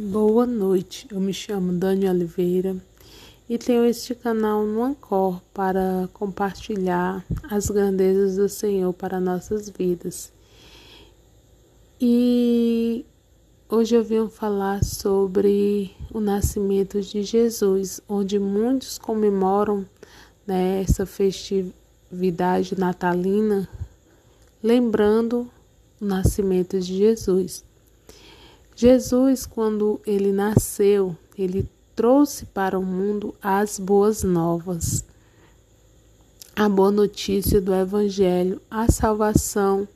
Boa noite, eu me chamo Dani Oliveira e tenho este canal no Ancor para compartilhar as grandezas do Senhor para nossas vidas. E hoje eu vim falar sobre o nascimento de Jesus, onde muitos comemoram né, essa festividade natalina, lembrando o nascimento de Jesus. Jesus, quando ele nasceu, ele trouxe para o mundo as boas novas, a boa notícia do Evangelho, a salvação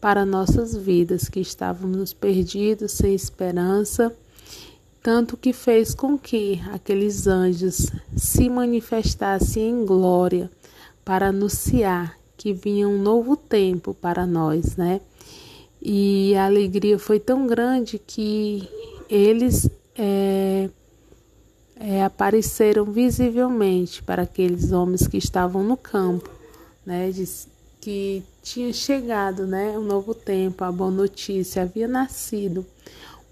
para nossas vidas que estávamos perdidos, sem esperança, tanto que fez com que aqueles anjos se manifestassem em glória para anunciar que vinha um novo tempo para nós, né? E a alegria foi tão grande que eles é, é, apareceram visivelmente para aqueles homens que estavam no campo, né? Diz que tinha chegado, né? Um novo tempo, a boa notícia, havia nascido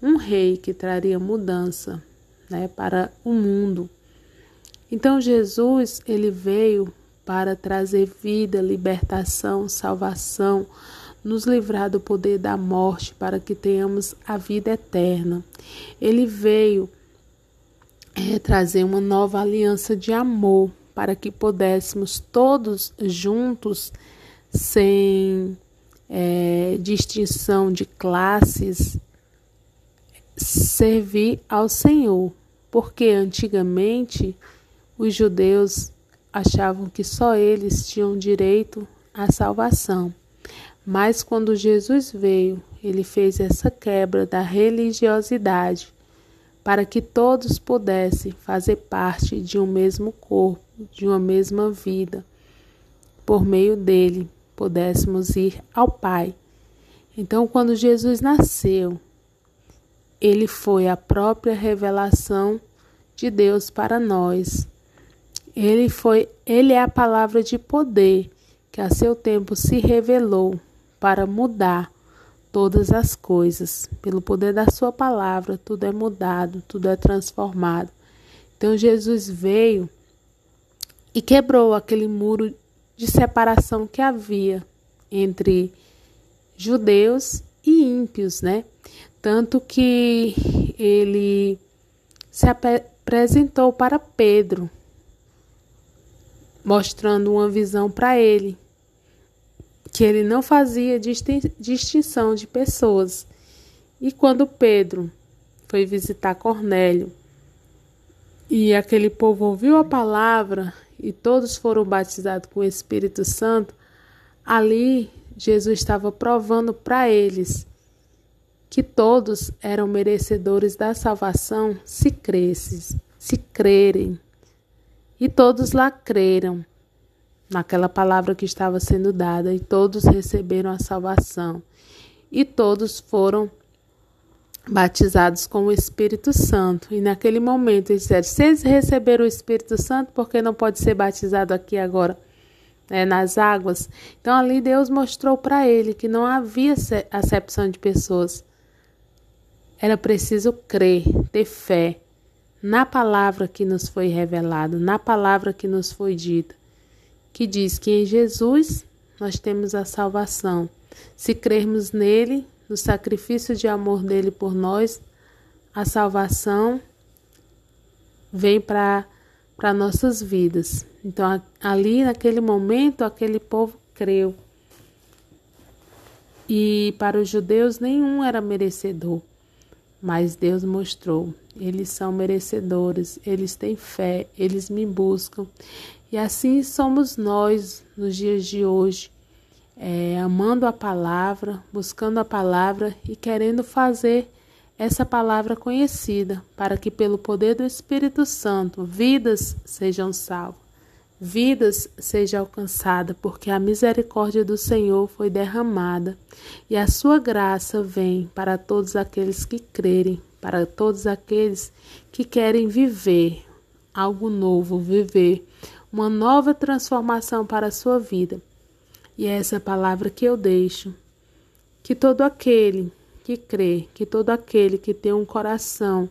um rei que traria mudança, né? Para o mundo. Então Jesus ele veio para trazer vida, libertação, salvação nos livrar do poder da morte para que tenhamos a vida eterna. Ele veio é, trazer uma nova aliança de amor para que pudéssemos todos juntos, sem é, distinção de classes, servir ao Senhor, porque antigamente os judeus achavam que só eles tinham direito à salvação. Mas quando Jesus veio, ele fez essa quebra da religiosidade para que todos pudessem fazer parte de um mesmo corpo, de uma mesma vida. Por meio dele, pudéssemos ir ao Pai. Então, quando Jesus nasceu, ele foi a própria revelação de Deus para nós. Ele foi, ele é a palavra de poder que a seu tempo se revelou para mudar todas as coisas. Pelo poder da Sua palavra, tudo é mudado, tudo é transformado. Então, Jesus veio e quebrou aquele muro de separação que havia entre judeus e ímpios, né? Tanto que ele se apresentou para Pedro, mostrando uma visão para ele, que ele não fazia distinção de pessoas. E quando Pedro foi visitar Cornélio e aquele povo ouviu a palavra e todos foram batizados com o Espírito Santo, ali Jesus estava provando para eles que todos eram merecedores da salvação se cresces, se crerem. E todos lá creram naquela palavra que estava sendo dada, e todos receberam a salvação, e todos foram batizados com o Espírito Santo. E naquele momento eles disseram: se eles receberam o Espírito Santo, por que não pode ser batizado aqui agora? Né, nas águas. Então ali Deus mostrou para ele que não havia acepção de pessoas. Era preciso crer, ter fé na palavra que nos foi revelada, na palavra que nos foi dita que diz que em Jesus nós temos a salvação. Se crermos nele, no sacrifício de amor dele por nós, a salvação vem para para nossas vidas. Então ali naquele momento aquele povo creu. E para os judeus nenhum era merecedor, mas Deus mostrou, eles são merecedores, eles têm fé, eles me buscam. E assim somos nós nos dias de hoje, é, amando a palavra, buscando a palavra e querendo fazer essa palavra conhecida, para que, pelo poder do Espírito Santo, vidas sejam salvas, vidas sejam alcançadas, porque a misericórdia do Senhor foi derramada e a sua graça vem para todos aqueles que crerem, para todos aqueles que querem viver algo novo, viver uma nova transformação para a sua vida. E é essa palavra que eu deixo. Que todo aquele que crê que todo aquele que tem um coração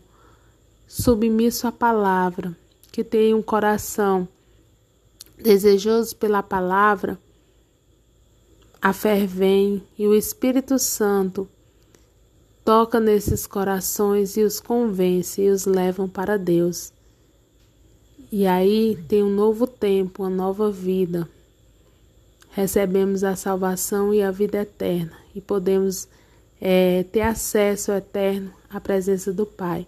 submisso à palavra, que tem um coração desejoso pela palavra, a fé vem e o Espírito Santo toca nesses corações e os convence e os levam para Deus. E aí tem um novo tempo, uma nova vida. Recebemos a salvação e a vida eterna e podemos é, ter acesso eterno à presença do Pai.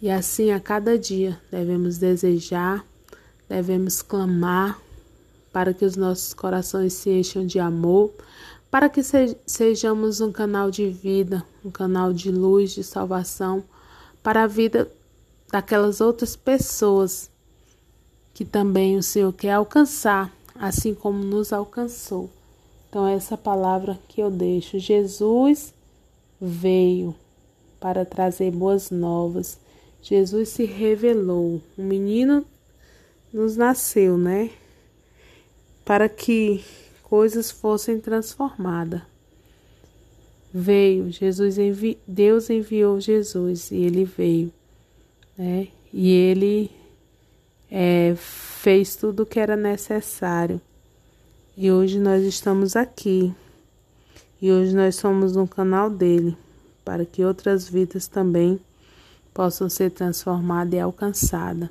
E assim a cada dia devemos desejar, devemos clamar para que os nossos corações se encham de amor, para que sejamos um canal de vida, um canal de luz, de salvação para a vida daquelas outras pessoas que também o Senhor quer alcançar, assim como nos alcançou. Então, essa palavra que eu deixo: Jesus veio para trazer boas novas. Jesus se revelou, um menino nos nasceu, né? Para que coisas fossem transformadas. Veio, Jesus envi... Deus enviou Jesus e ele veio, né? E ele é, fez tudo o que era necessário. E hoje nós estamos aqui. E hoje nós somos um canal dele, para que outras vidas também possam ser transformadas e alcançadas.